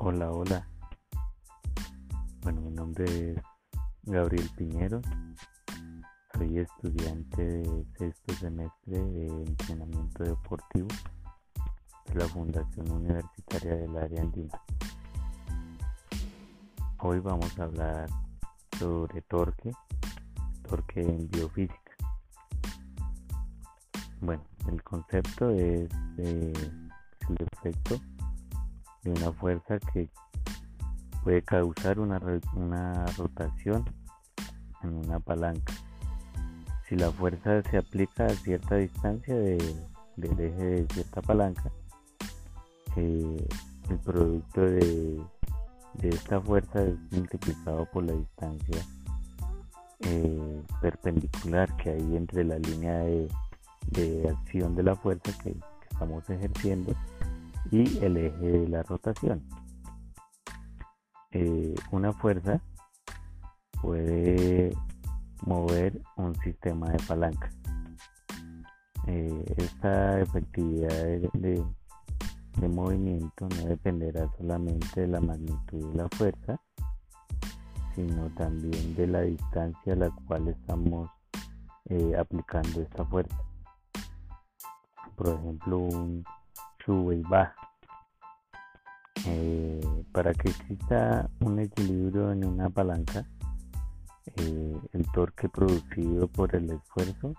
Hola, hola. Bueno, mi nombre es Gabriel Piñero. Soy estudiante de sexto semestre de entrenamiento deportivo de la Fundación Universitaria del Área Andina. Hoy vamos a hablar sobre torque, torque en biofísica. Bueno, el concepto es el efecto de una fuerza que puede causar una, una rotación en una palanca. Si la fuerza se aplica a cierta distancia del eje de cierta palanca, el producto de, esta fuerza es multiplicado por la distancia eh, perpendicular que hay entre la línea de, acción de la fuerza que estamos ejerciendo y el eje de la rotación. Eh, una fuerza puede mover un sistema de palanca. Eh, esta efectividad de, movimiento no dependerá solamente de la magnitud de la fuerza, sino también de la distancia a la cual estamos eh, aplicando esta fuerza. Por ejemplo, un sube y. Eh, para que exista un equilibrio en una palanca, eh, el torque producido por el esfuerzo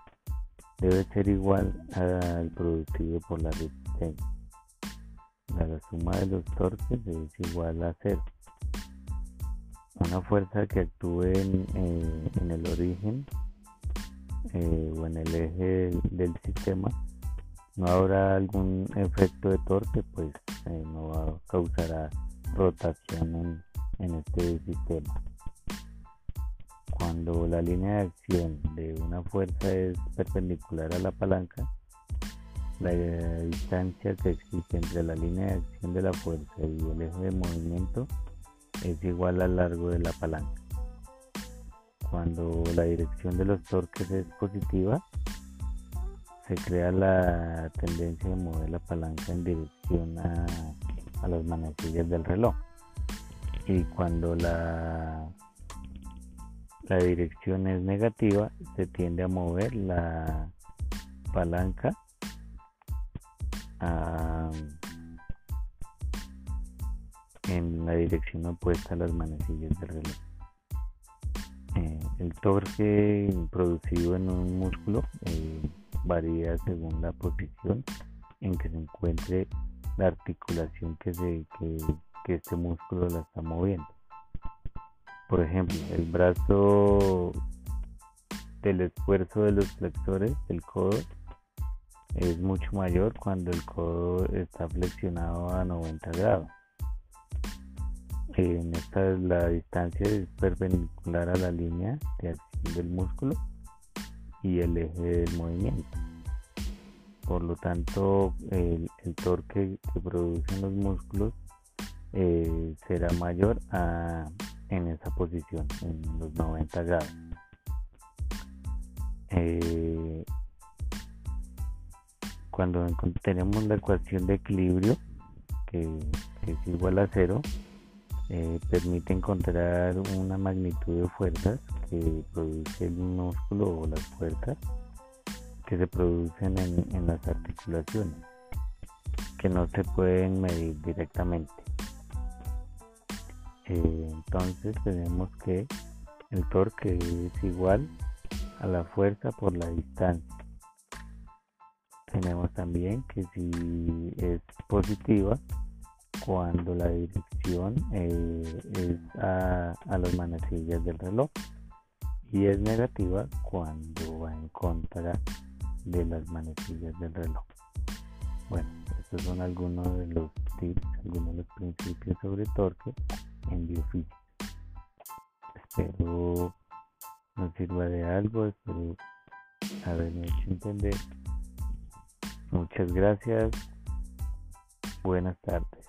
debe ser igual al producido por la resistencia. La suma de los torques es igual a cero. Una fuerza que actúe en, eh, el origen o en el eje del sistema no habrá algún efecto de torque, pues eh, no causará rotación en, este sistema. Cuando la línea de acción de una fuerza es perpendicular a la palanca, la distancia que existe entre la línea de acción de la fuerza y el eje de movimiento es igual al largo de la palanca. Cuando la dirección de los torques es positiva, se crea la tendencia de mover la palanca en dirección a, las manecillas del reloj. Y cuando la, la dirección es negativa, se tiende a mover la palanca en la dirección opuesta a las manecillas del reloj. Eh, el torque producido en un músculo eh, varía según la posición en que se encuentre la articulación que, se, que, este músculo la está moviendo. Por ejemplo, el brazo del esfuerzo de los flexores del codo es mucho mayor cuando el codo está flexionado a 90 grados. En esta la distancia es perpendicular a la línea de acción del músculo y el eje del movimiento. Por lo tanto, el, torque que producen los músculos eh, será mayor a, en esa posición, en los 90 grados. Eh, cuando tenemos la ecuación de equilibrio, que, es igual a cero, eh, permite encontrar una magnitud de fuerzas que produce el músculo o las fuerzas que se producen en, las articulaciones, que no se pueden medir directamente. Eh, entonces tenemos que el torque es igual a la fuerza por la distancia. Tenemos también que si es positiva, cuando la dirección eh, es a, a las manecillas del reloj y es negativa cuando va en contra de las manecillas del reloj. Bueno, estos son algunos de los tips, algunos de los principios sobre torque en biofísica. Espero nos sirva de algo, espero haberme hecho entender. Muchas gracias. Buenas tardes.